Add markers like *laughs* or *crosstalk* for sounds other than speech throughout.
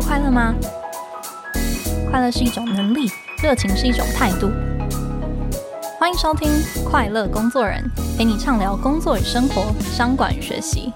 快乐吗？快乐是一种能力，热情是一种态度。欢迎收听《快乐工作人》，陪你畅聊工作与生活、商管与学习。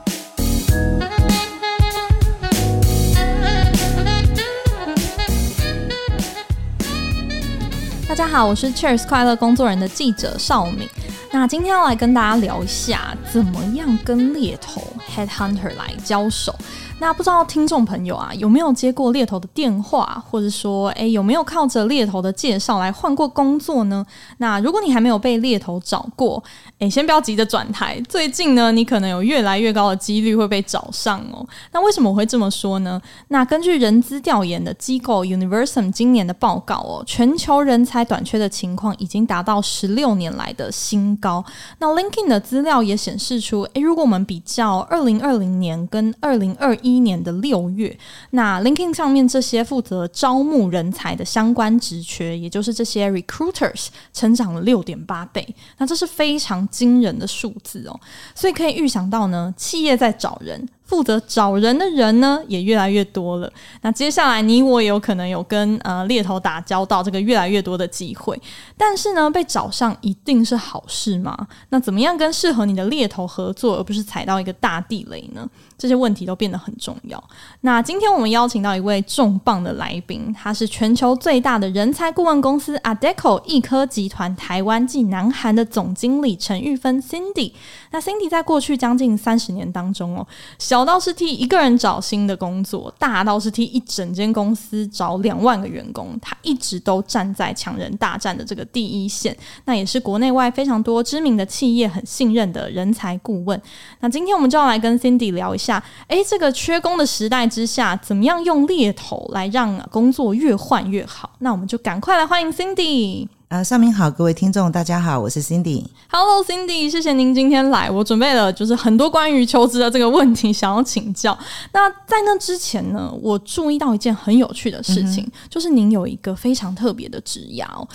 大家好，我是 Cheers 快乐工作人的记者邵敏。那今天要来跟大家聊一下，怎么样跟猎头 Headhunter 来交手。那不知道听众朋友啊，有没有接过猎头的电话，或者说，诶，有没有靠着猎头的介绍来换过工作呢？那如果你还没有被猎头找过，诶，先不要急着转台。最近呢，你可能有越来越高的几率会被找上哦。那为什么我会这么说呢？那根据人资调研的机构 Universum 今年的报告哦，全球人才短缺的情况已经达到十六年来的新高。那 LinkedIn 的资料也显示出，诶，如果我们比较二零二零年跟二零二一年的六月，那 LinkedIn 上面这些负责招募人才的相关职缺，也就是这些 recruiters，成长了六点八倍，那这是非常惊人的数字哦，所以可以预想到呢，企业在找人。负责找人的人呢，也越来越多了。那接下来你我也有可能有跟呃猎头打交道，这个越来越多的机会。但是呢，被找上一定是好事吗？那怎么样跟适合你的猎头合作，而不是踩到一个大地雷呢？这些问题都变得很重要。那今天我们邀请到一位重磅的来宾，他是全球最大的人才顾问公司 ADECO 易科集团台湾暨南韩的总经理陈玉芬 Cindy。那 Cindy 在过去将近三十年当中哦，小到是替一个人找新的工作，大到是替一整间公司找两万个员工，他一直都站在抢人大战的这个第一线。那也是国内外非常多知名的企业很信任的人才顾问。那今天我们就要来跟 Cindy 聊一下，诶，这个缺工的时代之下，怎么样用猎头来让工作越换越好？那我们就赶快来欢迎 Cindy。啊，上面好，各位听众，大家好，我是 Cindy。Hello，Cindy，谢谢您今天来。我准备了就是很多关于求职的这个问题，想要请教。那在那之前呢，我注意到一件很有趣的事情，嗯、就是您有一个非常特别的职涯哦。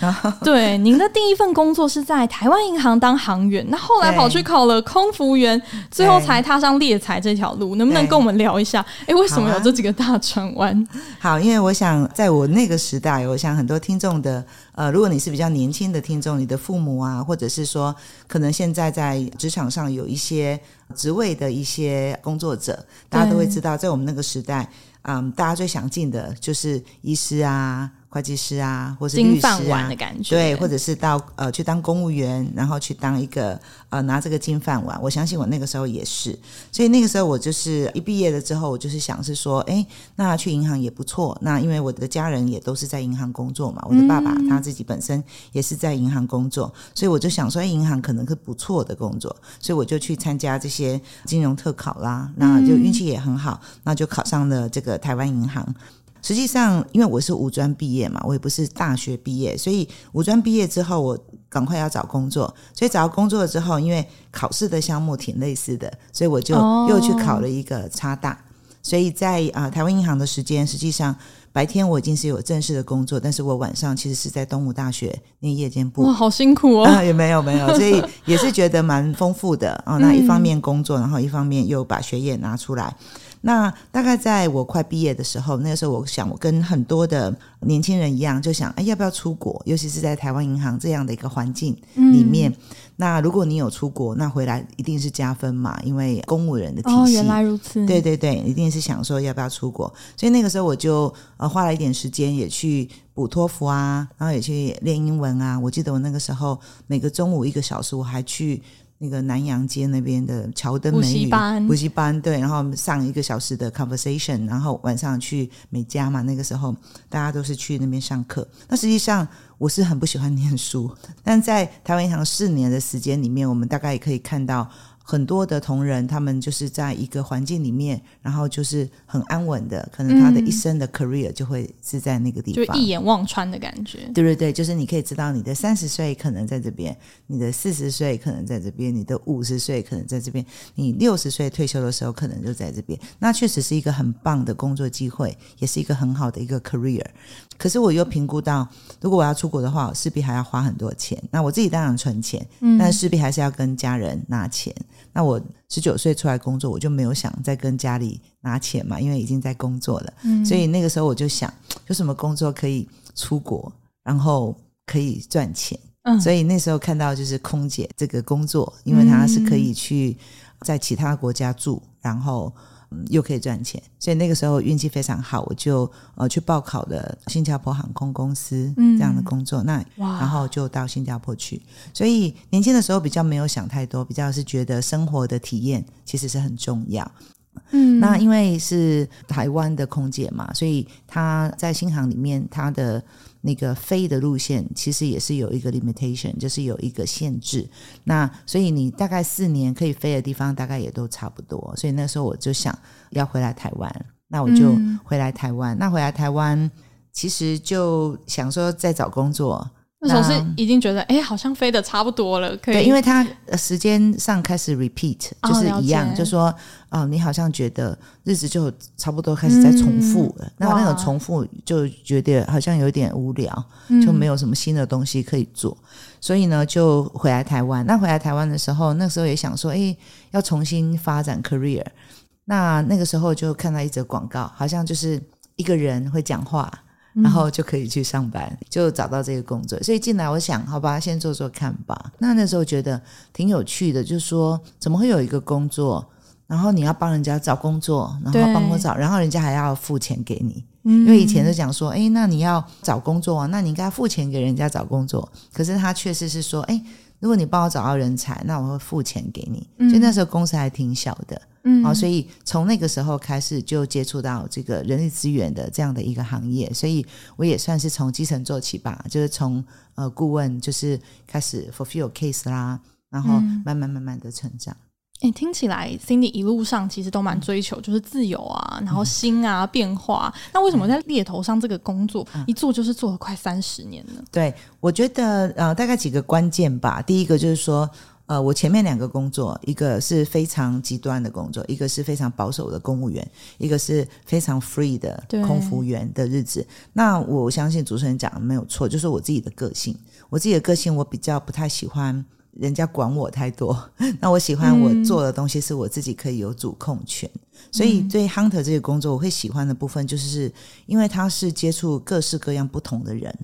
对，您的第一份工作是在台湾银行当行员，那后来跑去考了空服员，最后才踏上猎才这条路。能不能跟我们聊一下？哎，为什么有这几个大转弯？好，因为我想在我那个时代，我想很多听众的。呃，如果你是比较年轻的听众，你的父母啊，或者是说，可能现在在职场上有一些职位的一些工作者，大家都会知道，在我们那个时代，嗯，大家最想进的就是医师啊。会计师啊，或是律师啊，金饭碗的感觉，对，或者是到呃去当公务员，然后去当一个呃拿这个金饭碗。我相信我那个时候也是，所以那个时候我就是一毕业了之后，我就是想是说，哎，那去银行也不错。那因为我的家人也都是在银行工作嘛，我的爸爸他自己本身也是在银行工作，嗯、所以我就想说，哎，银行可能是不错的工作，所以我就去参加这些金融特考啦，那就运气也很好，那就考上了这个台湾银行。实际上，因为我是五专毕业嘛，我也不是大学毕业，所以五专毕业之后，我赶快要找工作。所以找到工作了之后，因为考试的项目挺类似的，所以我就又去考了一个差大。所以在啊、呃、台湾银行的时间，实际上白天我已经是有正式的工作，但是我晚上其实是在东吴大学念夜间部。哇，好辛苦哦！啊、也没有没有，所以也是觉得蛮丰富的啊、哦。那一方面工作，然后一方面又把学业拿出来。那大概在我快毕业的时候，那个时候我想，我跟很多的年轻人一样，就想，哎，要不要出国？尤其是在台湾银行这样的一个环境里面。嗯、那如果你有出国，那回来一定是加分嘛，因为公务人的体系。哦，原来如此。对对对，一定是想说要不要出国。所以那个时候我就呃花了一点时间，也去补托福啊，然后也去练英文啊。我记得我那个时候每个中午一个小时，我还去。那个南洋街那边的乔登美语补习班，补习班对，然后上一个小时的 conversation，然后晚上去美家嘛，那个时候大家都是去那边上课。那实际上我是很不喜欢念书，但在台湾银行四年的时间里面，我们大概也可以看到。很多的同仁，他们就是在一个环境里面，然后就是很安稳的，可能他的一生的 career 就会是在那个地方，就一眼望穿的感觉。对对对，就是你可以知道，你的三十岁可能在这边，你的四十岁可能在这边，你的五十岁可能在这边，你六十岁退休的时候可能就在这边。那确实是一个很棒的工作机会，也是一个很好的一个 career。可是我又评估到，如果我要出国的话，我势必还要花很多钱。那我自己当然存钱，嗯，但势必还是要跟家人拿钱。那我十九岁出来工作，我就没有想再跟家里拿钱嘛，因为已经在工作了。嗯，所以那个时候我就想，有什么工作可以出国，然后可以赚钱。嗯，所以那时候看到就是空姐这个工作，因为它是可以去在其他国家住，然后。嗯，又可以赚钱，所以那个时候运气非常好，我就呃去报考了新加坡航空公司这样的工作，嗯、那然后就到新加坡去。所以年轻的时候比较没有想太多，比较是觉得生活的体验其实是很重要。嗯，那因为是台湾的空姐嘛，所以她在新航里面她的。那个飞的路线其实也是有一个 limitation，就是有一个限制。那所以你大概四年可以飞的地方，大概也都差不多。所以那时候我就想要回来台湾，那我就回来台湾。嗯、那回来台湾，其实就想说再找工作。那时候是已经觉得，哎，好像飞得差不多了，可以。对，因为他时间上开始 repeat，就是一样，哦、就说，哦，你好像觉得日子就差不多开始在重复了。嗯、那那种重复就觉得好像有点无聊，就没有什么新的东西可以做。嗯、所以呢，就回来台湾。那回来台湾的时候，那时候也想说，哎，要重新发展 career。那那个时候就看到一则广告，好像就是一个人会讲话。然后就可以去上班，就找到这个工作。所以进来，我想，好吧，先做做看吧。那那时候觉得挺有趣的，就是说，怎么会有一个工作，然后你要帮人家找工作，然后帮我找，然后人家还要付钱给你。因为以前就讲说，哎，那你要找工作啊，那你应该付钱给人家找工作。可是他确实是说，哎，如果你帮我找到人才，那我会付钱给你。所以那时候公司还挺小的。嗯，好，所以从那个时候开始就接触到这个人力资源的这样的一个行业，所以我也算是从基层做起吧，就是从呃顾问就是开始 fulfill case 啦，然后慢慢慢慢的成长。哎、嗯，听起来 Cindy 一路上其实都蛮追求就是自由啊，然后新啊变化。嗯、那为什么在猎头上这个工作、嗯、一做就是做了快三十年呢？对，我觉得呃大概几个关键吧。第一个就是说。呃，我前面两个工作，一个是非常极端的工作，一个是非常保守的公务员，一个是非常 free 的空服员的日子。那我相信主持人讲的没有错，就是我自己的个性。我自己的个性，我比较不太喜欢人家管我太多。*laughs* 那我喜欢我做的东西是我自己可以有主控权。嗯、所以对 hunter 这个工作，我会喜欢的部分，就是因为他是接触各式各样不同的人。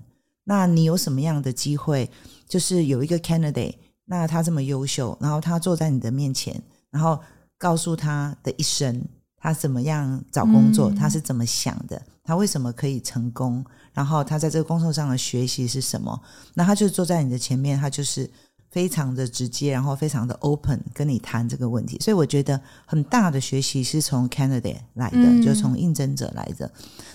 那你有什么样的机会，就是有一个 candidate。那他这么优秀，然后他坐在你的面前，然后告诉他的一生，他怎么样找工作，嗯、他是怎么想的，他为什么可以成功，然后他在这个工作上的学习是什么？那他就坐在你的前面，他就是非常的直接，然后非常的 open 跟你谈这个问题。所以我觉得很大的学习是从 candidate 来的，嗯、就是从应征者来的。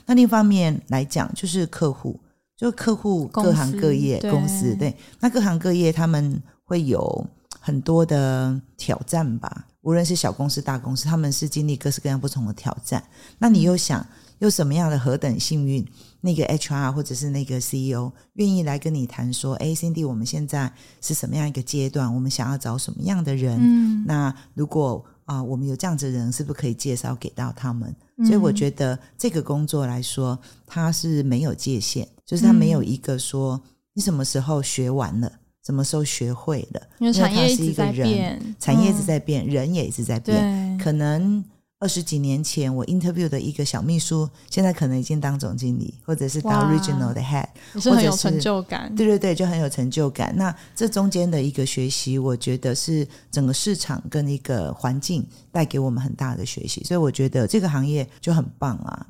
那另一方面来讲，就是客户，就客户各行各业公司，公司对，那各行各业他们。会有很多的挑战吧，无论是小公司、大公司，他们是经历各式各样不同的挑战。那你又想，又什么样的何等幸运？那个 HR 或者是那个 CEO 愿意来跟你谈说：“哎，Cindy，我们现在是什么样一个阶段？我们想要找什么样的人？嗯、那如果啊、呃，我们有这样子的人，是不是可以介绍给到他们？”所以我觉得这个工作来说，它是没有界限，就是它没有一个说你什么时候学完了。什么时候学会的？因为产业一直在变，产业一直在变，人也一直在变。可能二十几年前我 interview 的一个小秘书，现在可能已经当总经理，或者是当 regional 的 head，也是很有成就感。对对对，就很有成就感。那这中间的一个学习，我觉得是整个市场跟一个环境带给我们很大的学习，所以我觉得这个行业就很棒啊。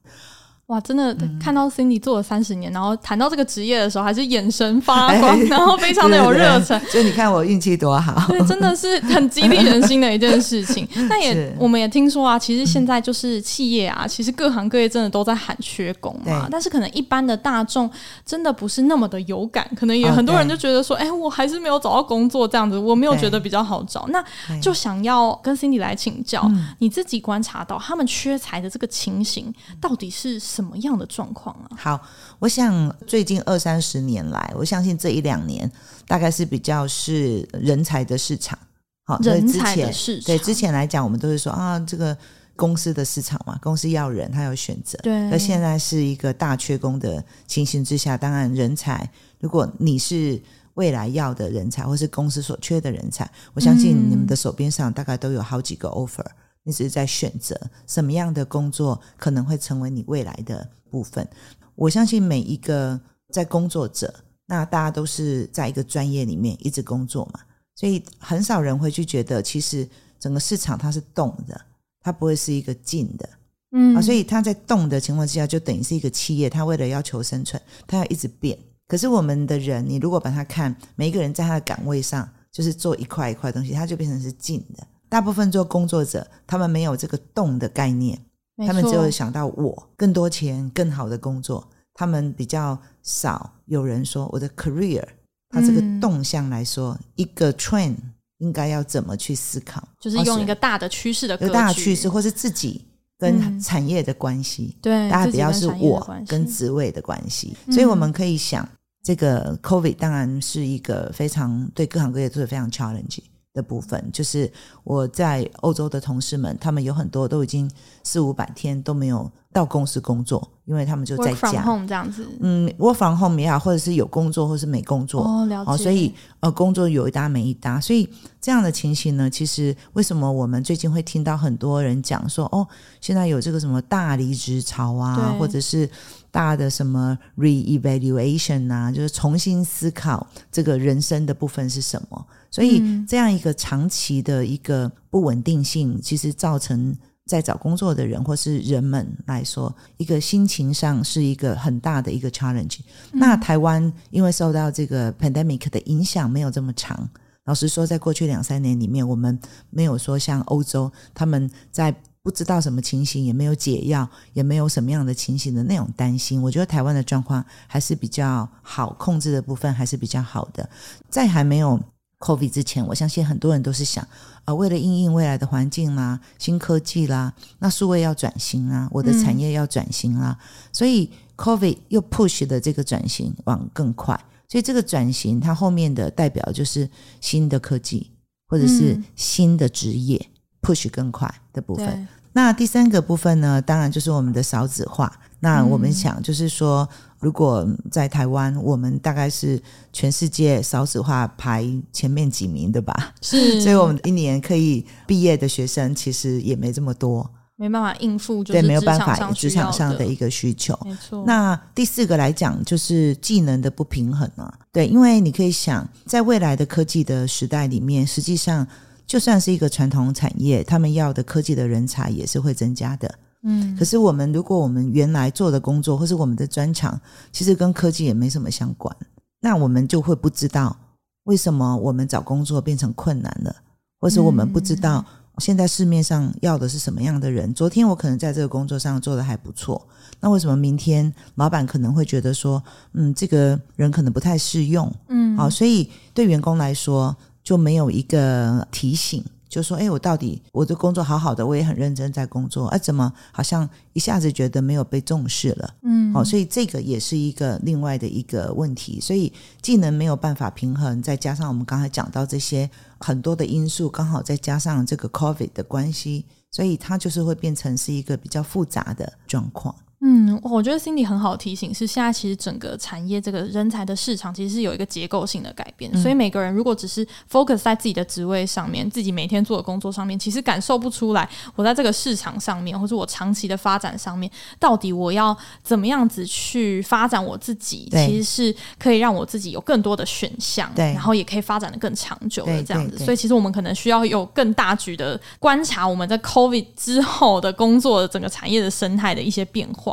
哇，真的看到 Cindy 做了三十年，嗯、然后谈到这个职业的时候，还是眼神发光，哎、然后非常的有热忱。*laughs* 所以你看我运气多好，对，真的是很激励人心的一件事情。*laughs* 那也，我们也听说啊，其实现在就是企业啊，其实各行各业真的都在喊缺工嘛。但是可能一般的大众真的不是那么的有感，可能也很多人就觉得说，哎、哦，我还是没有找到工作这样子，我没有觉得比较好找。那就想要跟 Cindy 来请教，你自己观察到他们缺才的这个情形到底是什么？什么样的状况啊？好，我想最近二三十年来，我相信这一两年大概是比较是人才的市场。好，人才的市场。对，之前来讲，我们都是说啊，这个公司的市场嘛，公司要人，他有选择。对。那现在是一个大缺工的情形之下，当然人才，如果你是未来要的人才，或是公司所缺的人才。我相信你们的手边上大概都有好几个 offer，你只是在选择什么样的工作可能会成为你未来的部分。我相信每一个在工作者，那大家都是在一个专业里面一直工作嘛，所以很少人会去觉得，其实整个市场它是动的，它不会是一个静的。嗯啊，所以它在动的情况之下，就等于是一个企业，它为了要求生存，它要一直变。可是我们的人，你如果把它看，每一个人在他的岗位上，就是做一块一块东西，它就变成是静的。大部分做工作者，他们没有这个动的概念，他们只有想到我更多钱、更好的工作。他们比较少有人说我的 career，它这个动向来说，嗯、一个 trend 应该要怎么去思考，就是用一个大的趋势的格局，一个大的趋势，或是自己。跟产业的关系，嗯、对，大家比较是我跟职位的关系，所以我们可以想，这个 COVID 当然是一个非常对各行各业都是非常 challenge 的部分。就是我在欧洲的同事们，他们有很多都已经四五百天都没有到公司工作，因为他们就在家 home 这样子。嗯，work from home 也好，或者是有工作，或者是没工作。哦，了解。哦，所以呃，工作有一搭没一搭，所以这样的情形呢，其实为什么我们最近会听到很多人讲说，哦，现在有这个什么大离职潮啊，或者是大的什么 re-evaluation 啊，就是重新思考这个人生的部分是什么。所以这样一个长期的一个不稳定性，其实造成。在找工作的人或是人们来说，一个心情上是一个很大的一个 challenge。嗯。那台湾因为受到这个 pandemic 的影响没有这么长，老实说，在过去两三年里面，我们没有说像欧洲他们在不知道什么情形，也没有解药，也没有什么样的情形的那种担心。我觉得台湾的状况还是比较好控制的部分还是比较好的，在还没有。COVID 之前，我相信很多人都是想，啊，为了应应未来的环境啦、新科技啦，那数位要转型啊，我的产业要转型啦，嗯、所以 COVID 又 push 的这个转型往更快，所以这个转型它后面的代表就是新的科技或者是新的职业、嗯、push 更快的部分。那第三个部分呢，当然就是我们的少子化。那我们想就是说。如果在台湾，我们大概是全世界少子化排前面几名的吧？是，*laughs* 所以我们一年可以毕业的学生其实也没这么多，没办法应付，对，没有办法职场上的一个需求。没错。那第四个来讲，就是技能的不平衡啊。对，因为你可以想，在未来的科技的时代里面，实际上就算是一个传统产业，他们要的科技的人才也是会增加的。嗯，可是我们如果我们原来做的工作或是我们的专长，其实跟科技也没什么相关，那我们就会不知道为什么我们找工作变成困难了，或是我们不知道现在市面上要的是什么样的人。昨天我可能在这个工作上做得还不错，那为什么明天老板可能会觉得说，嗯，这个人可能不太适用，嗯，好，所以对员工来说就没有一个提醒。就说：“哎，我到底我的工作好好的，我也很认真在工作，啊，怎么好像一下子觉得没有被重视了？嗯，好，所以这个也是一个另外的一个问题。所以技能没有办法平衡，再加上我们刚才讲到这些很多的因素，刚好再加上这个 COVID 的关系，所以它就是会变成是一个比较复杂的状况。”嗯，我觉得 Cindy 很好提醒，是现在其实整个产业这个人才的市场其实是有一个结构性的改变，嗯、所以每个人如果只是 focus 在自己的职位上面，自己每天做的工作上面，其实感受不出来我在这个市场上面，或者我长期的发展上面，到底我要怎么样子去发展我自己，其实是可以让我自己有更多的选项，对，然后也可以发展的更长久的这样子。所以其实我们可能需要有更大局的观察我们在 COVID 之后的工作的整个产业的生态的一些变化。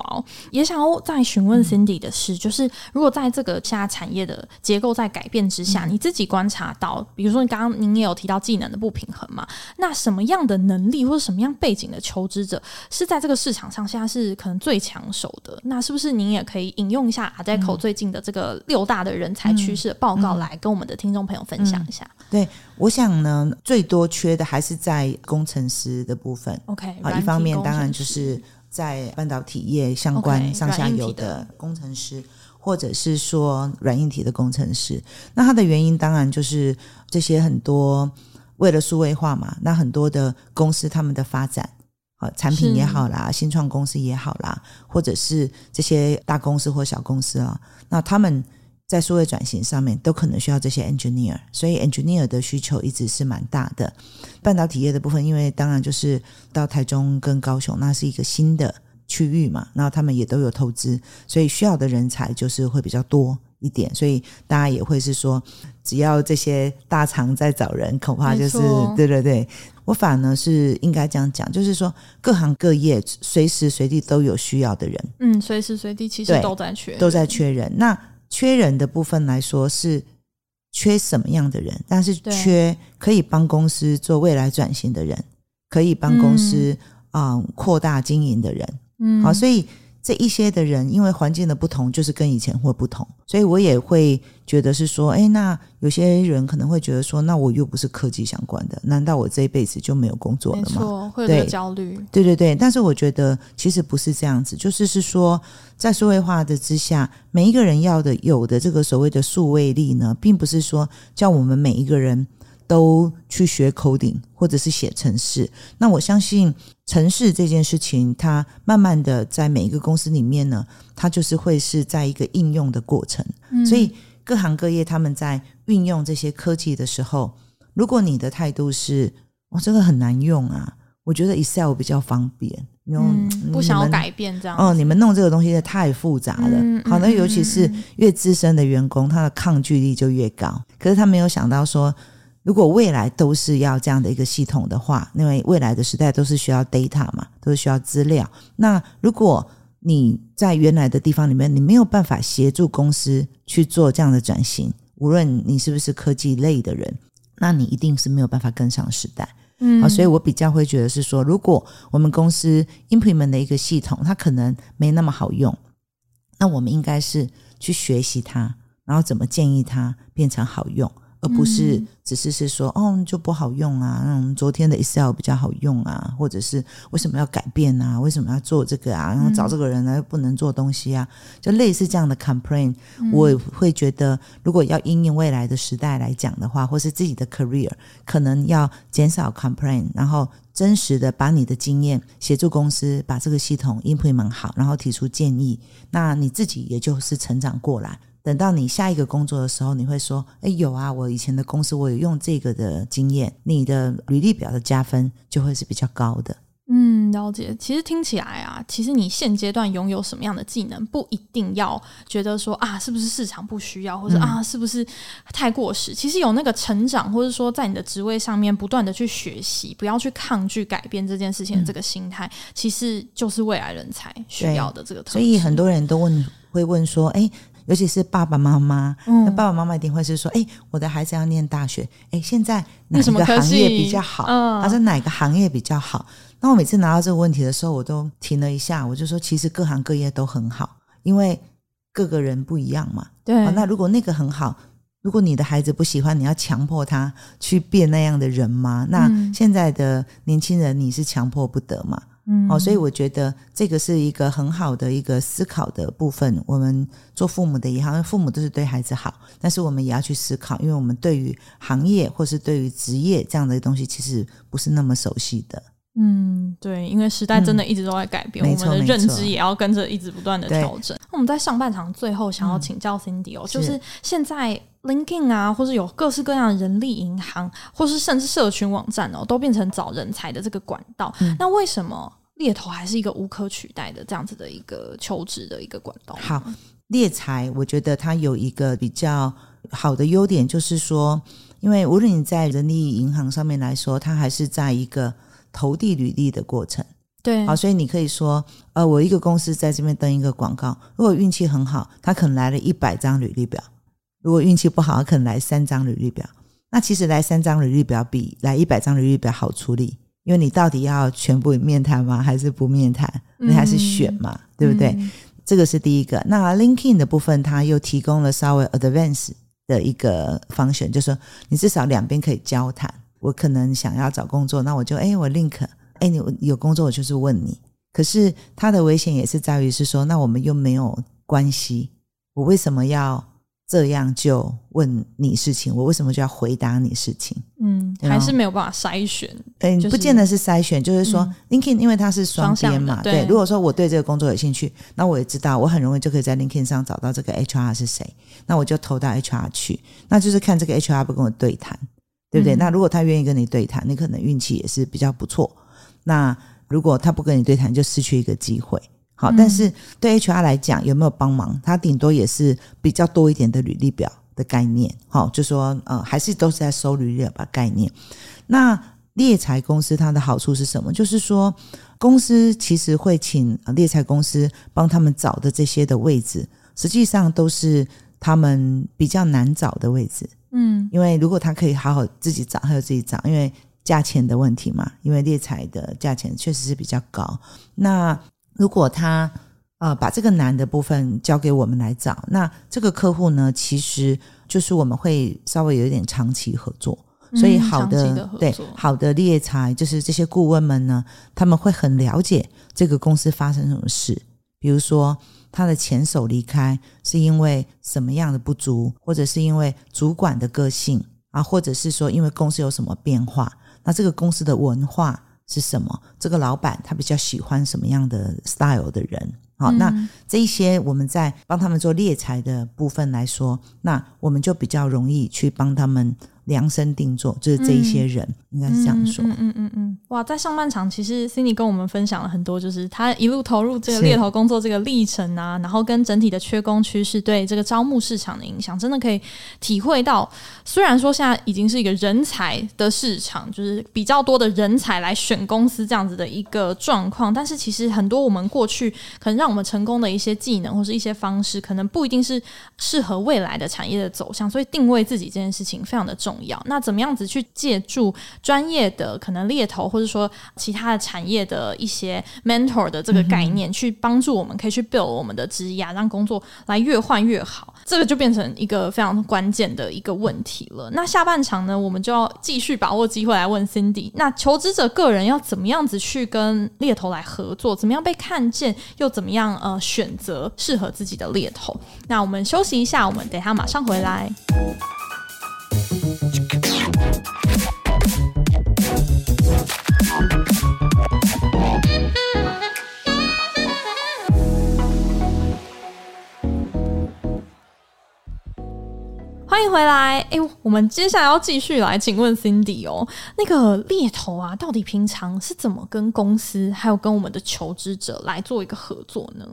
也想要再询问 Cindy 的是，就是如果在这个现在产业的结构在改变之下，你自己观察到，比如说你刚刚您也有提到技能的不平衡嘛？那什么样的能力或者什么样背景的求职者是在这个市场上现在是可能最抢手的？那是不是您也可以引用一下 Adecco 最近的这个六大的人才趋势的报告来跟我们的听众朋友分享一下？对，我想呢，最多缺的还是在工程师的部分。OK，啊，一方面当然就是。在半导体业相关上下游的工程师，或者是说软硬体的工程师，那它的原因当然就是这些很多为了数位化嘛，那很多的公司他们的发展，啊，产品也好啦，新创公司也好啦，或者是这些大公司或小公司啊，那他们在数位转型上面都可能需要这些 engineer，所以 engineer 的需求一直是蛮大的。半导体业的部分，因为当然就是到台中跟高雄，那是一个新的区域嘛，然后他们也都有投资，所以需要的人才就是会比较多一点。所以大家也会是说，只要这些大厂在找人，恐怕就是对对对。我反而呢是应该这样讲，就是说各行各业随时随地都有需要的人。嗯，随时随地其实都在缺，都在缺人。那缺人的部分来说是缺什么样的人？但是缺可以帮公司做未来转型的人，可以帮公司啊、扩大经营的人。嗯，好，所以。这一些的人，因为环境的不同，就是跟以前会不同，所以我也会觉得是说，哎，那有些人可能会觉得说，那我又不是科技相关的，难道我这一辈子就没有工作了吗？没错，会有焦虑。对，对对对，但是我觉得其实不是这样子，就是是说，在数位化的之下，每一个人要的有的这个所谓的数位力呢，并不是说叫我们每一个人。都去学 coding 或者是写程式，那我相信程式这件事情，它慢慢的在每一个公司里面呢，它就是会是在一个应用的过程。嗯。所以各行各业他们在运用这些科技的时候，如果你的态度是“哇，这个很难用啊”，我觉得 Excel 比较方便，嗯，不想要改变这样。哦，你们弄这个东西太复杂了。嗯，好，那尤其是越资深的员工，他的抗拒力就越高。可是他没有想到说。如果未来都是要这样的一个系统的话，因为未来的时代都是需要 data 嘛，都是需要资料。那如果你在原来的地方里面，你没有办法协助公司去做这样的转型，无论你是不是科技类的人，那你一定是没有办法跟上时代。嗯，好，所以我比较会觉得是说，如果我们公司 implement 的一个系统，它可能没那么好用，那我们应该是去学习它，然后怎么建议它变成好用。而不是只是是说哦，就不好用啊，嗯，昨天的 Excel 比较好用啊，或者是为什么要改变啊？为什么要做这个啊？然后找这个人呢又不能做东西啊？就类似这样的 complaint，我会觉得，如果要因应未来的时代来讲的话，或是自己的 career，可能要减少 complaint，然后真实的把你的经验协助公司把这个系统 implement 好，然后提出建议，那你自己也就是成长过来。等到你下一个工作的时候，你会说：“哎，有啊，我以前的公司我有用这个的经验。”你的履历表的加分就会是比较高的。嗯，了解。其实听起来啊，其实你现阶段拥有什么样的技能，不一定要觉得说啊，是不是市场不需要，或者啊，是不是太过时。其实有那个成长，或者说在你的职位上面不断的去学习，不要去抗拒改变这件事情的这个心态，嗯、其实就是未来人才需要的这个。所以很多人都问，会问说：“哎。”尤其是爸爸妈妈，嗯，那爸爸妈妈一定会是说：“哎、欸，我的孩子要念大学，哎、欸，现在哪个行业比较好？他说哪个行业比较好？”那我每次拿到这个问题的时候，我都停了一下，我就说：“其实各行各业都很好，因为各个人不一样嘛。对，那如果那个很好，如果你的孩子不喜欢，你要强迫他去变那样的人吗？那现在的年轻人，你是强迫不得嘛。”嗯，好，所以我觉得这个是一个很好的一个思考的部分。我们做父母的也好，父母都是对孩子好，但是我们也要去思考，因为我们对于行业或是对于职业这样的东西，其实不是那么熟悉的。嗯，对，因为时代真的一直都在改变，嗯、我们的认知也要跟着一直不断的调整。那我们在上半场最后想要请教 Cindy 哦，嗯、就是现在 LinkedIn 啊，或是有各式各样的人力银行，或是甚至社群网站哦，都变成找人才的这个管道。嗯、那为什么？猎头还是一个无可取代的这样子的一个求职的一个管道。好，猎才，我觉得它有一个比较好的优点，就是说，因为无论你在人力银行上面来说，它还是在一个投递履历的过程。对，好，所以你可以说，呃，我一个公司在这边登一个广告，如果运气很好，他可能来了一百张履历表；如果运气不好，他可能来三张履历表。那其实来三张履历表比来一百张履历表好处理。因为你到底要全部面谈吗？还是不面谈？你还是选嘛？嗯、对不对？嗯、这个是第一个。那 LinkedIn 的部分，它又提供了稍微 advanced 的一个 function，就是说你至少两边可以交谈。我可能想要找工作，那我就哎，我 link，哎，你有工作，我就是问你。可是它的危险也是在于是说，那我们又没有关系，我为什么要这样就问你事情？我为什么就要回答你事情？嗯，还是没有办法筛选。嗯，就是、不见得是筛选，就是说、嗯、LinkedIn 因为它是双边嘛，对，对。如果说我对这个工作有兴趣，那我也知道我很容易就可以在 LinkedIn 上找到这个 HR 是谁，那我就投到 HR 去，那就是看这个 HR 不跟我对谈，对不对？嗯、那如果他愿意跟你对谈，你可能运气也是比较不错。那如果他不跟你对谈，就失去一个机会。好，但是对 HR 来讲，有没有帮忙？他顶多也是比较多一点的履历表的概念。好，就说呃，还是都是在收履历表的概念。那猎才公司它的好处是什么？就是说，公司其实会请猎才公司帮他们找的这些的位置，实际上都是他们比较难找的位置。嗯，因为如果他可以好好自己找，还有自己找，因为价钱的问题嘛，因为猎才的价钱确实是比较高。那如果他呃把这个难的部分交给我们来找，那这个客户呢，其实就是我们会稍微有一点长期合作，所以好的，的对好的猎才就是这些顾问们呢，他们会很了解这个公司发生什么事，比如说他的前手离开是因为什么样的不足，或者是因为主管的个性啊，或者是说因为公司有什么变化。那这个公司的文化是什么？这个老板他比较喜欢什么样的 style 的人？好，那这一些我们在帮他们做猎才的部分来说，那我们就比较容易去帮他们。量身定做，就是这一些人，嗯、应该是这样说。嗯嗯嗯嗯，哇，在上半场，其实 Cindy 跟我们分享了很多，就是他一路投入这个猎头工作这个历程啊，然后跟整体的缺工趋势对这个招募市场的影响，真的可以体会到。虽然说现在已经是一个人才的市场，就是比较多的人才来选公司这样子的一个状况，但是其实很多我们过去可能让我们成功的一些技能或是一些方式，可能不一定是适合未来的产业的走向，所以定位自己这件事情非常的重要。那怎么样子去借助专业的可能猎头，或者说其他的产业的一些 mentor 的这个概念，去帮助我们可以去 build 我们的职涯，让工作来越换越好。这个就变成一个非常关键的一个问题了。那下半场呢，我们就要继续把握机会来问 Cindy。那求职者个人要怎么样子去跟猎头来合作？怎么样被看见？又怎么样呃选择适合自己的猎头？那我们休息一下，我们等一下马上回来。欢迎回来，哎，我们接下来要继续来请问 Cindy 哦，那个猎头啊，到底平常是怎么跟公司还有跟我们的求职者来做一个合作呢？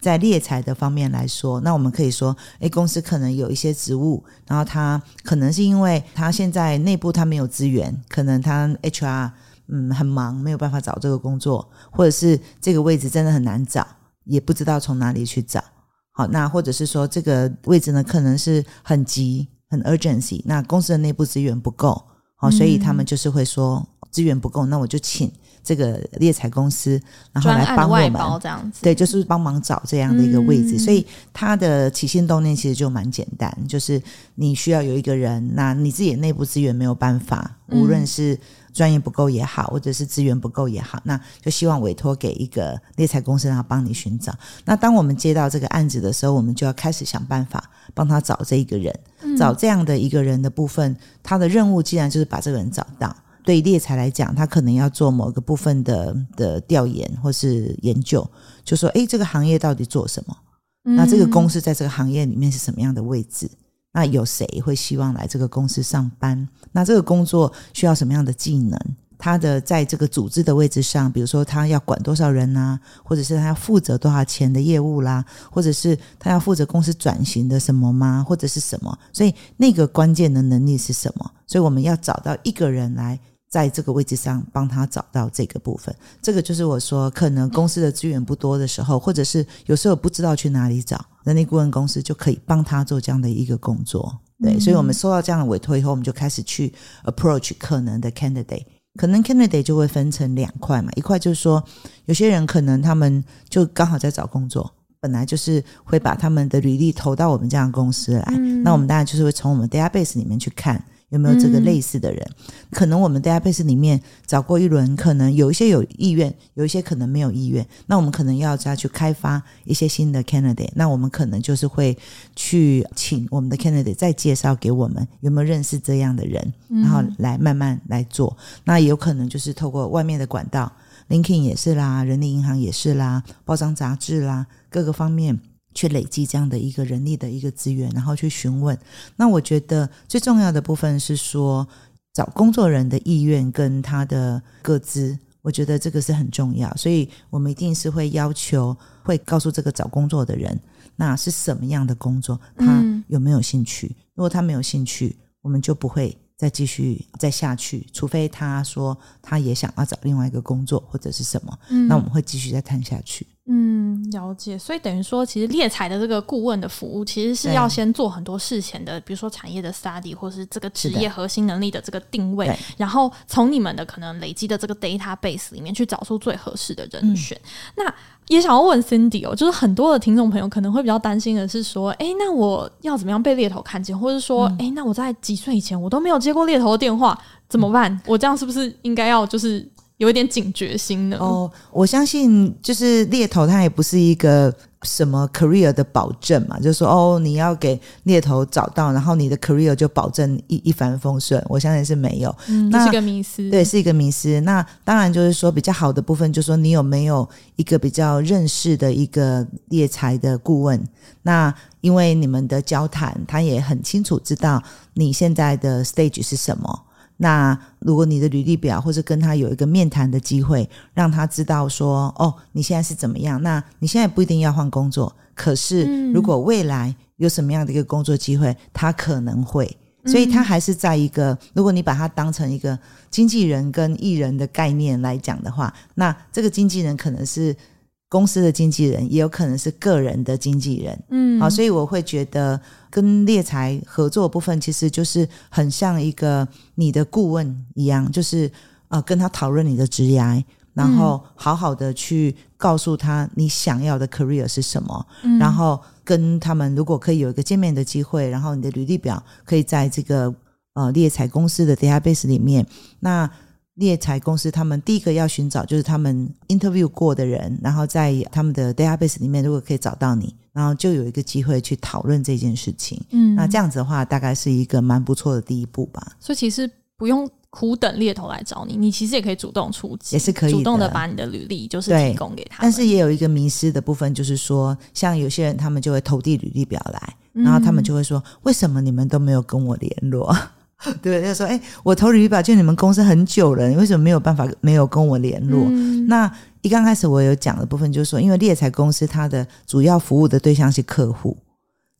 在猎才的方面来说，那我们可以说，诶，公司可能有一些职务，然后他可能是因为他现在内部他没有资源，可能他 HR 嗯很忙，没有办法找这个工作，或者是这个位置真的很难找，也不知道从哪里去找。好，那或者是说这个位置呢，可能是很急很 urgency，那公司的内部资源不够，好，所以他们就是会说资源不够，那我就请。这个猎才公司，然后来帮我们这样子，对，就是帮忙找这样的一个位置。嗯、所以他的起心动念其实就蛮简单，就是你需要有一个人，那你自己的内部资源没有办法，无论是专业不够也好，或者是资源不够也好，那就希望委托给一个猎才公司，然后帮你寻找。那当我们接到这个案子的时候，我们就要开始想办法帮他找这一个人，找这样的一个人的部分，他的任务既然就是把这个人找到。对猎才来讲，他可能要做某个部分的的调研或是研究，就说：哎，这个行业到底做什么？那这个公司在这个行业里面是什么样的位置？那有谁会希望来这个公司上班？那这个工作需要什么样的技能？他的在这个组织的位置上，比如说他要管多少人啊，或者是他要负责多少钱的业务啦，或者是他要负责公司转型的什么吗？或者是什么？所以那个关键的能力是什么？所以我们要找到一个人来。在这个位置上帮他找到这个部分，这个就是我说可能公司的资源不多的时候，或者是有时候不知道去哪里找，人力顾问公司就可以帮他做这样的一个工作。对，所以我们收到这样的委托以后，我们就开始去 approach 可能的 candidate，可能 candidate 就会分成两块嘛，一块就是说有些人可能他们就刚好在找工作，本来就是会把他们的履历投到我们这样的公司来，那我们当然就是会从我们 database 里面去看。有没有这个类似的人？嗯、可能我们 database 里面找过一轮，可能有一些有意愿，有一些可能没有意愿。那我们可能要再去开发一些新的 candidate。那我们可能就是会去请我们的 candidate 再介绍给我们，有没有认识这样的人，然后来慢慢来做。嗯、那也有可能就是透过外面的管道，LinkedIn 也是啦，人力银行也是啦，报章杂志啦，各个方面。去累积这样的一个人力的一个资源，然后去询问。那我觉得最重要的部分是说，找工作人的意愿跟他的个资，我觉得这个是很重要。所以我们一定是会要求，会告诉这个找工作的人，那是什么样的工作，他有没有兴趣？如果他没有兴趣，我们就不会再继续再下去，除非他说他也想要找另外一个工作或者是什么，那我们会继续再谈下去。嗯，了解。所以等于说，其实猎才的这个顾问的服务，其实是要先做很多事前的，比如说产业的 study，或是这个职业核心能力的这个定位，然后从你们的可能累积的这个 database 里面去找出最合适的人选。嗯、那也想要问 Cindy 哦，就是很多的听众朋友可能会比较担心的是说，哎，那我要怎么样被猎头看见，或者说，哎、嗯，那我在几岁以前我都没有接过猎头的电话，怎么办？我这样是不是应该要就是？有一点警觉心呢。哦，我相信就是猎头，他也不是一个什么 career 的保证嘛，就是说哦，你要给猎头找到，然后你的 career 就保证一一帆风顺。我相信是没有，嗯，那是一个迷思，对，是一个迷思。那当然就是说比较好的部分，就是说你有没有一个比较认识的一个猎才的顾问？那因为你们的交谈，他也很清楚知道你现在的 stage 是什么。那如果你的履历表或者跟他有一个面谈的机会，让他知道说，哦，你现在是怎么样？那你现在不一定要换工作，可是如果未来有什么样的一个工作机会，他可能会，所以他还是在一个，如果你把他当成一个经纪人跟艺人的概念来讲的话，那这个经纪人可能是。公司的经纪人也有可能是个人的经纪人，嗯，好，所以我会觉得跟猎才合作的部分，其实就是很像一个你的顾问一样，就是呃跟他讨论你的职涯，然后好好的去告诉他你想要的 career 是什么，嗯，然后跟他们如果可以有一个见面的机会，然后你的履历表可以在这个呃猎才公司的 database 里面，那。猎才公司，他们第一个要寻找就是他们 interview 过的人，然后在他们的 database 里面，如果可以找到你，然后就有一个机会去讨论这件事情。嗯，那这样子的话，大概是一个蛮不错的第一步吧。所以其实不用苦等猎头来找你，你其实也可以主动出击，也是可以主动的把你的履历就是提供给他。但是也有一个迷失的部分，就是说，像有些人他们就会投递履历表来，然后他们就会说，嗯、为什么你们都没有跟我联络？*laughs* 对，他说：“哎，我投履历表进你们公司很久了，你为什么没有办法没有跟我联络？”嗯、那一刚开始我有讲的部分就是说，因为猎才公司它的主要服务的对象是客户，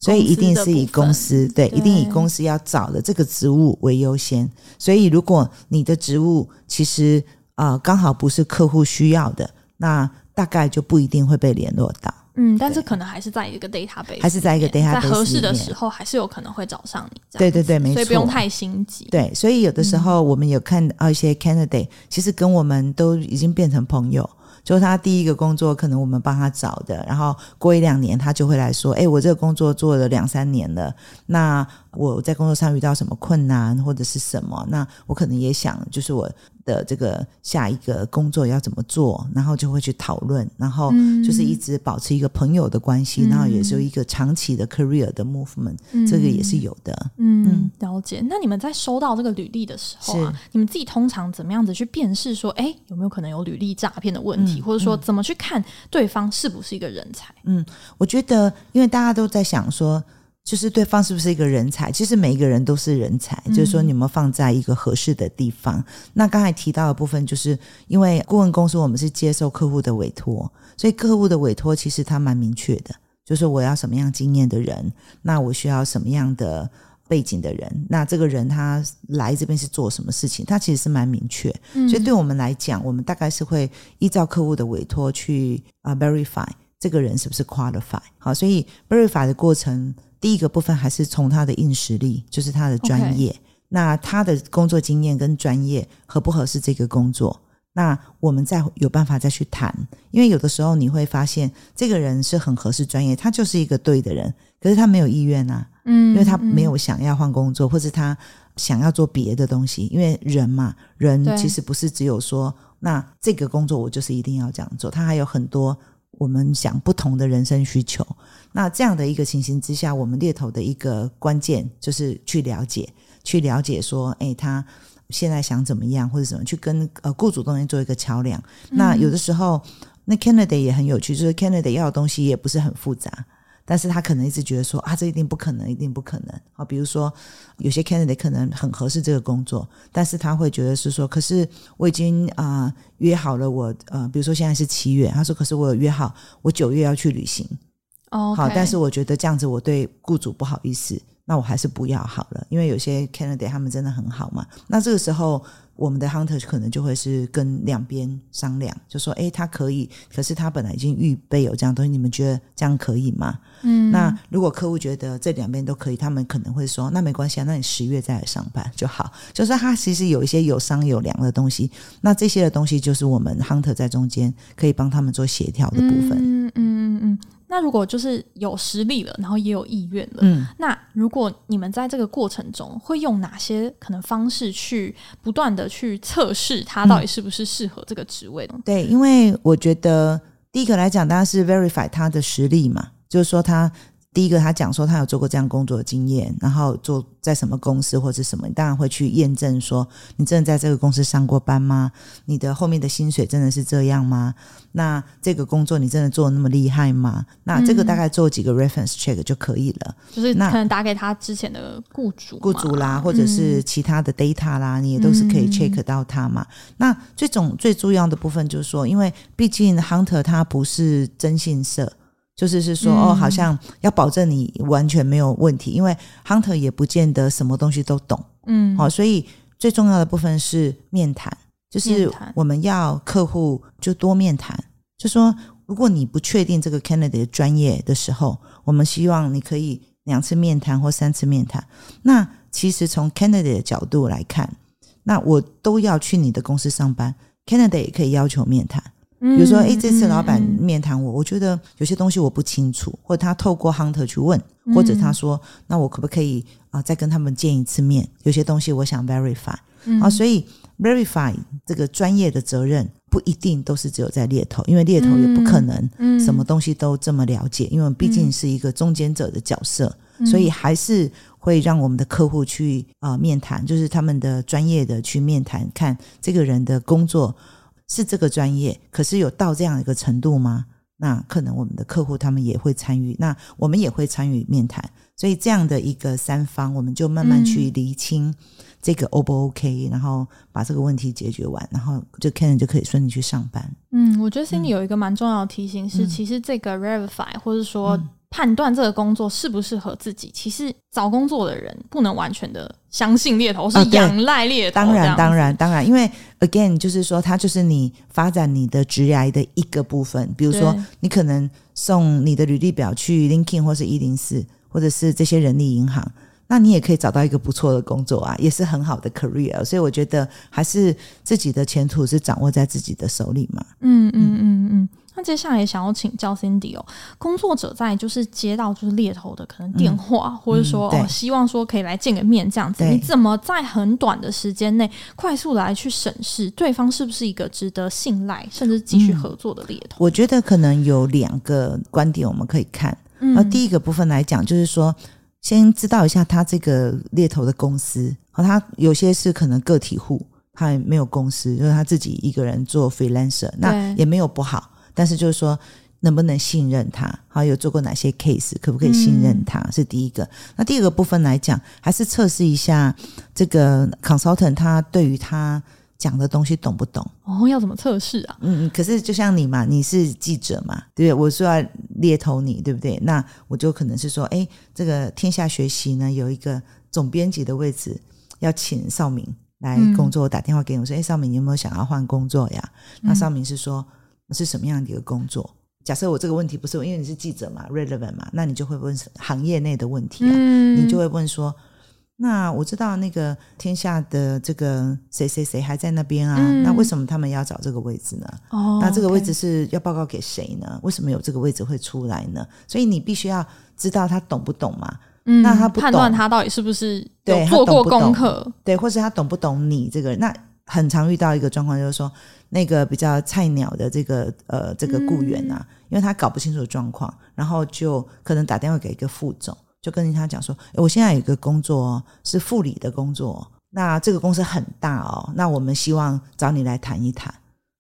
所以一定是以公司，对，对，一定以公司要找的这个职务为优先。所以如果你的职务其实啊、呃、刚好不是客户需要的，那大概就不一定会被联络到。嗯，但是可能还是在一个 database，还是在一个 database，在合适的时候还是有可能会找上你。对对对，没错，所以不用太心急。对，所以有的时候我们有看到一些 candidate，、嗯、其实跟我们都已经变成朋友。就是他第一个工作，可能我们帮他找的，然后过一两年，他就会来说：“哎，我这个工作做了两三年了，那我在工作上遇到什么困难或者是什么？那我可能也想，就是我。”的这个下一个工作要怎么做，然后就会去讨论，然后就是一直保持一个朋友的关系，嗯、然后也是有一个长期的 career 的 movement，、嗯、这个也是有的。嗯，嗯了解。那你们在收到这个履历的时候啊，你们自己通常怎么样子去辨识说，哎，有没有可能有履历诈骗的问题，嗯、或者说怎么去看对方是不是一个人才？嗯，我觉得，因为大家都在想说。就是对方是不是一个人才？其实每一个人都是人才，嗯、就是说你们放在一个合适的地方。那刚才提到的部分，就是因为顾问公司我们是接受客户的委托，所以客户的委托其实他蛮明确的，就是我要什么样经验的人，那我需要什么样的背景的人，那这个人他来这边是做什么事情，他其实是蛮明确。嗯、所以对我们来讲，我们大概是会依照客户的委托去啊 verify 这个人是不是 qualify。好，所以 verify 的过程。第一个部分还是从他的硬实力，就是他的专业。那他的工作经验跟专业合不合适这个工作？那我们再有办法再去谈。因为有的时候你会发现，这个人是很合适专业，他就是一个对的人，可是他没有意愿啊，嗯，因为他没有想要换工作，或者他想要做别的东西，因为人嘛，人其实不是只有说，那这个工作我就是一定要这样做，他还有很多我们想不同的人生需求。那这样的一个情形之下，我们猎头的一个关键就是去了解，去了解说，哎，他现在想怎么样，或者怎么，去跟呃雇主中间做一个桥梁。那有的时候，那 candidate 也很有趣，就是 candidate 要的东西也不是很复杂。但是他可能一直觉得说啊，这一定不可能，一定不可能啊。比如说，有些 candidate 可能很合适这个工作，但是他会觉得是说，可是我已经啊、呃、约好了我，我呃，比如说现在是七月，他说，可是我有约好，我九月要去旅行。哦，好，但是我觉得这样子我对雇主不好意思，那我还是不要好了，因为有些 candidate 他们真的很好嘛。那这个时候。我们的 hunter 可能就会是跟两边商量，就说：“诶，他可以，可是他本来已经预备有这样东西，你们觉得这样可以吗？”嗯，那如果客户觉得这两边都可以，他们可能会说：“那没关系啊，那你十月再来上班就好。”就是他其实有一些有商有量的东西，那这些的东西就是我们 hunter 在中间可以帮他们做协调的部分。嗯嗯嗯嗯。那如果就是有实力了，然后也有意愿了，嗯，那如果你们在这个过程中会用哪些可能方式去不断的去测试他到底是不是适合这个职位呢？嗯，对，因为我觉得第一个来讲，当然是 verify 他的实力嘛，就是说他。第一个，他讲说他有做过这样工作的经验，然后做在什么公司或者什么，你当然会去验证说你真的在这个公司上过班吗？你的后面的薪水真的是这样吗？那这个工作你真的做得那么厉害吗？那这个大概做几个 reference check 就可以了，嗯、就是可能打给他之前的雇主、雇主啦，或者是其他的 data 啦，嗯、你也都是可以 check 到他嘛。嗯、那最重最重要的部分就是说，因为毕竟 hunter 他不是征信社。就是是说哦，好像要保证你完全没有问题，因为 hunter 也不见得什么东西都懂，嗯，好，所以最重要的部分是面谈，就是我们要客户就多面谈，就说如果你不确定这个 candidate 专业的时候，我们希望你可以两次面谈或三次面谈。那其实从 candidate 的角度来看，那我都要去你的公司上班，candidate 也可以要求面谈。比如说，哎，这次老板面谈我，我觉得有些东西我不清楚，或者他透过 hunter 去问，或者他说，那我可不可以啊，再跟他们见一次面？有些东西我想 verify 啊，所以 verify 这个专业的责任不一定都是只有在猎头，因为猎头也不可能什么东西都这么了解，因为毕竟是一个中间者的角色，所以还是会让我们的客户去啊面谈，就是他们的专业的去面谈，看这个人的工作。是这个专业，可是有到这样一个程度吗？那可能我们的客户他们也会参与，那我们也会参与面谈，所以这样的一个三方，我们就慢慢去厘清这个 O 不 OK，然后把这个问题解决完，然后就 Ken 就可以顺利去上班。嗯，我觉得 Cindy 有一个蛮重要的提醒是，嗯、其实这个 Verify 或者说。嗯判断这个工作适不适合自己，其实找工作的人不能完全的相信猎头，是仰赖猎头。当然，当然，当然，因为 again 就是说，它就是你发展你的职涯的一个部分。比如说，你可能送你的履历表去 LinkedIn 或是一零四，或者是这些人力银行，那你也可以找到一个不错的工作啊，也是很好的 career。所以我觉得，还是自己的前途是掌握在自己的手里嘛。嗯嗯嗯嗯。嗯那接下来也想要请教 Cindy 哦，工作者在就是接到就是猎头的可能电话，嗯、或者说、嗯、哦希望说可以来见个面这样子，你怎么在很短的时间内快速来去审视对方是不是一个值得信赖甚至继续合作的猎头？我觉得可能有两个观点我们可以看。那、嗯、第一个部分来讲，就是说先知道一下他这个猎头的公司，和他有些是可能个体户，他也没有公司，就是他自己一个人做 freelancer，那也没有不好。但是就是说，能不能信任他？好，有做过哪些 case？可不可以信任他？嗯、是第一个。那第二个部分来讲，还是测试一下这个 consultant 他对于他讲的东西懂不懂？哦，要怎么测试啊？嗯，可是就像你嘛，你是记者嘛，对不对？我说要猎头你，对不对？那我就可能是说，哎，这个天下学习呢有一个总编辑的位置，要请邵敏来工作。我打电话给你，我说，哎，绍敏，你有没有想要换工作呀？那邵敏是说。是什么样的一个工作？假设我这个问题不是因为你是记者嘛，relevant 嘛，那你就会问行业内的问题啊，嗯、你就会问说，那我知道那个天下的这个谁谁谁还在那边啊，嗯、那为什么他们要找这个位置呢？哦，那这个位置是要报告给谁呢？为什么有这个位置会出来呢？所以你必须要知道他懂不懂嘛。嗯，那他不懂，判断他到底是不是对做过功课，对，或是他懂不懂你这个人？那很常遇到一个状况，就是说那个比较菜鸟的这个呃这个雇员啊，嗯、因为他搞不清楚状况，然后就可能打电话给一个副总，就跟他讲说：“我现在有一个工作是副理的工作，那这个公司很大哦，那我们希望找你来谈一谈。”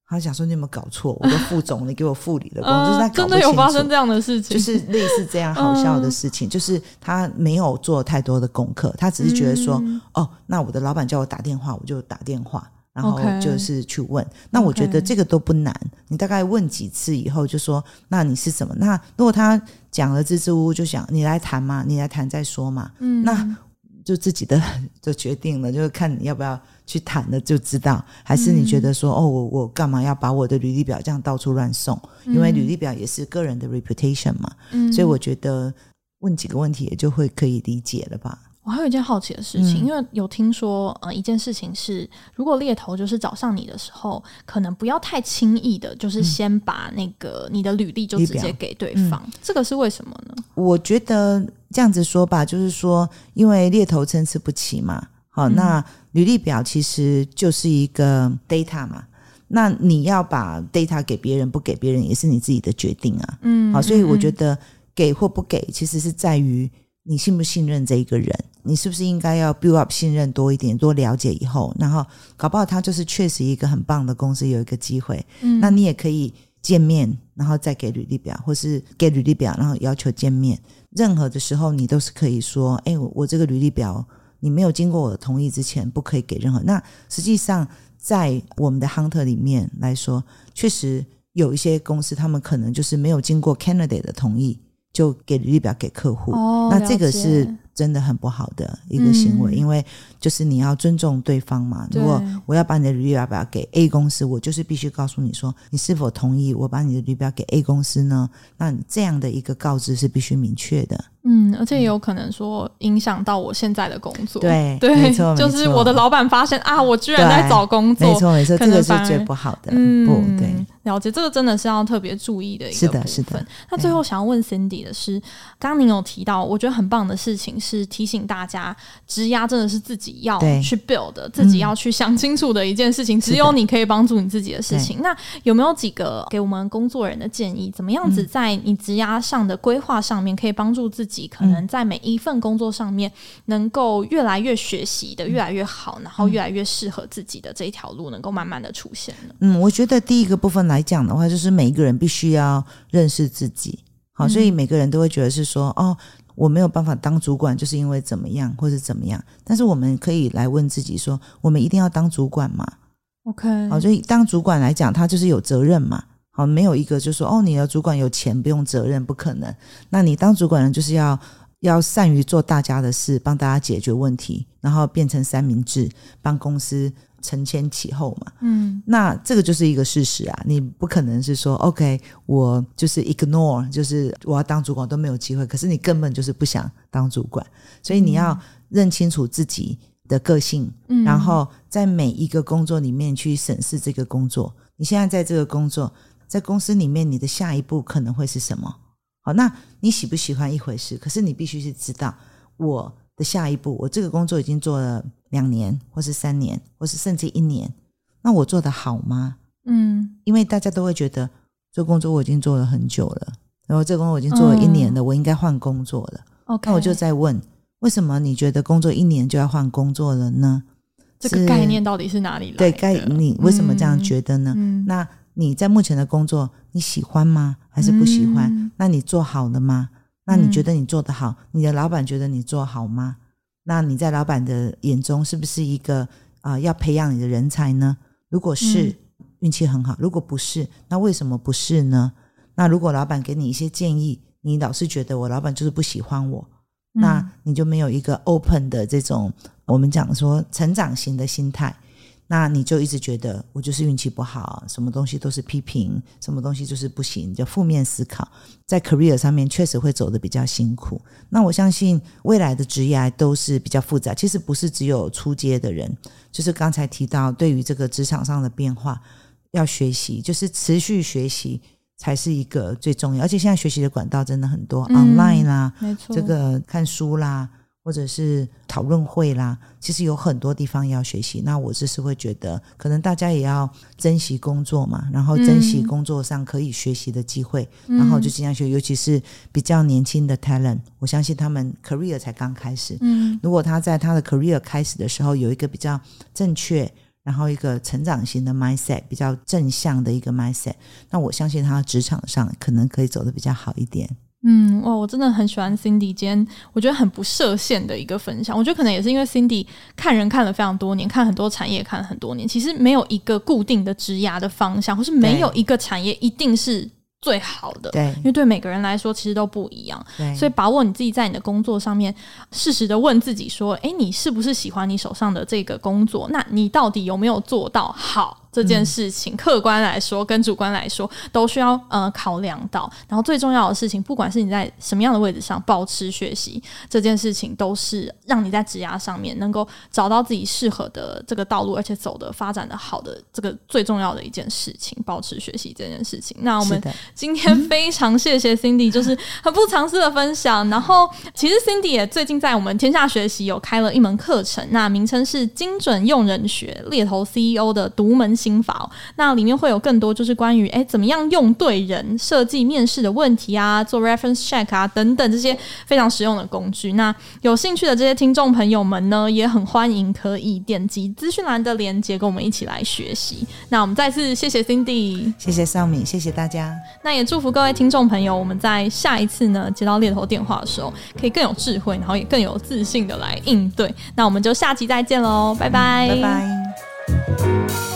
他想说：“你有没有搞错？我的副总，*laughs* 你给我副理的工作，就是他搞不清楚，真的有发生这样的事情，就是类似这样好笑的事情，*laughs* 就是他没有做太多的功课，他只是觉得说，哦，那我的老板叫我打电话，我就打电话，然后就是去问。那我觉得这个都不难，你大概问几次以后，就说，那你是什么？那如果他讲了支支吾吾，就想你来谈嘛，你来谈再说嘛。嗯，那就自己的 *laughs* 就决定了，就是看你要不要。”去谈了就知道，还是你觉得说、嗯、哦，我我干嘛要把我的履历表这样到处乱送？嗯、因为履历表也是个人的 reputation 嘛，嗯、所以我觉得问几个问题也就会可以理解了吧。我还有一件好奇的事情，嗯、因为有听说呃一件事情是，如果猎头就是找上你的时候，可能不要太轻易的，就是先把那个你的履历就直接给对方，嗯、这个是为什么呢？我觉得这样子说吧，就是说因为猎头参差不齐嘛。好，那履历表其实就是一个 data 嘛，那你要把 data 给别人不给别人也是你自己的决定啊。嗯，好，所以我觉得给或不给其实是在于你信不信任这一个人，你是不是应该要 build up 信任多一点，多了解以后，然后搞不好他就是确实一个很棒的公司，有一个机会，嗯，那你也可以见面，然后再给履历表，或是给履历表，然后要求见面，任何的时候你都是可以说，哎，我我这个履历表。你没有经过我的同意之前，不可以给任何。那实际上，在我们的 hunter 里面来说，确实有一些公司，他们可能就是没有经过 candidate 的同意，就给履历表给客户。哦，那这个是。真的很不好的一个行为，嗯、因为就是你要尊重对方嘛。如果我要把你的履历表给 A 公司，我就是必须告诉你说，你是否同意我把你的履历表给 A 公司呢？那你这样的一个告知是必须明确的。嗯，而且也有可能说影响到我现在的工作。对对，没错，就是我的老板发现啊，我居然在找工作，没错没错，这个是最不好的。嗯，不对，了解这个真的是要特别注意的一个部分。是的，是的。那最后想要问 Cindy 的是，刚刚您有提到，我觉得很棒的事情是提醒大家，职涯真的是自己要去 build 的，自己要去想清楚的一件事情。嗯、只有你可以帮助你自己的事情。那有没有几个给我们工作人的建议？怎么样子在你职涯上的规划上面，可以帮助自己，可能在每一份工作上面能够越来越学习的越来越好，然后越来越适合自己的这一条路，能够慢慢的出现呢？嗯，我觉得第一个部分来讲的话，就是每一个人必须要认识自己。好，所以每个人都会觉得是说，哦。我没有办法当主管，就是因为怎么样，或者怎么样。但是我们可以来问自己说：我们一定要当主管吗？OK，好，所以当主管来讲，他就是有责任嘛。好，没有一个就是说哦，你的主管有钱不用责任，不可能。那你当主管人就是要要善于做大家的事，帮大家解决问题，然后变成三明治，帮公司。承前启后嘛，嗯，那这个就是一个事实啊，你不可能是说，OK，我就是 ignore，就是我要当主管都没有机会，可是你根本就是不想当主管，所以你要认清楚自己的个性，嗯，然后在每一个工作里面去审视这个工作，你现在在这个工作，在公司里面，你的下一步可能会是什么？好，那你喜不喜欢一回事，可是你必须是知道我的下一步，我这个工作已经做了。两年，或是三年，或是甚至一年，那我做的好吗？嗯，因为大家都会觉得这工作我已经做了很久了，然后这工作我已经做了一年了，嗯、我应该换工作了。OK，那我就在问，为什么你觉得工作一年就要换工作了呢？这个概念到底是哪里来的？对，概你为什么这样觉得呢？嗯、那你在目前的工作你喜欢吗？还是不喜欢？嗯、那你做好了吗？那你觉得你做得好？嗯、你的老板觉得你做好吗？那你在老板的眼中是不是一个啊、呃、要培养你的人才呢？如果是，嗯、运气很好；如果不是，那为什么不是呢？那如果老板给你一些建议，你老是觉得我老板就是不喜欢我，嗯、那你就没有一个 open 的这种我们讲说成长型的心态。那你就一直觉得我就是运气不好，什么东西都是批评，什么东西就是不行，就负面思考，在 career 上面确实会走得比较辛苦。那我相信未来的职业都是比较复杂，其实不是只有初阶的人，就是刚才提到对于这个职场上的变化要学习，就是持续学习才是一个最重要。而且现在学习的管道真的很多，嗯，online 啦，没错，这个看书啦。或者是讨论会啦，其实有很多地方要学习。那我就是会觉得，可能大家也要珍惜工作嘛，然后珍惜工作上可以学习的机会，嗯、然后就尽量学。尤其是比较年轻的 talent，我相信他们 career 才刚开始。嗯，如果他在他的 career 开始的时候有一个比较正确，然后一个成长型的 mindset，比较正向的一个 mindset，那我相信他职场上可能可以走得比较好一点。嗯，哇，我真的很喜欢 Cindy 今天我觉得很不设限的一个分享。我觉得可能也是因为 Cindy 看人看了非常多年，看很多产业看了很多年，其实没有一个固定的职涯的方向，或是没有一个产业一定是最好的。对，因为对每个人来说其实都不一样。对，所以把握你自己在你的工作上面，适时的问自己说：诶，你是不是喜欢你手上的这个工作？那你到底有没有做到好？这件事情，客观来说跟主观来说都需要呃考量到。然后最重要的事情，不管是你在什么样的位置上，保持学习这件事情，都是让你在职涯上面能够找到自己适合的这个道路，而且走的发展的好的这个最重要的一件事情，保持学习这件事情。那我们今天非常谢谢 Cindy，*laughs* 就是很不藏私的分享。然后其实 Cindy 也最近在我们天下学习有开了一门课程，那名称是精准用人学，猎头 CEO 的独门心法，那里面会有更多，就是关于哎怎么样用对人，设计面试的问题啊，做 reference check 啊等等这些非常实用的工具。那有兴趣的这些听众朋友们呢，也很欢迎可以点击资讯栏的链接，跟我们一起来学习。那我们再次谢谢 Cindy，谢谢尚敏，谢谢大家。那也祝福各位听众朋友，我们在下一次呢接到猎头电话的时候，可以更有智慧，然后也更有自信的来应对。那我们就下期再见喽，拜拜，拜拜。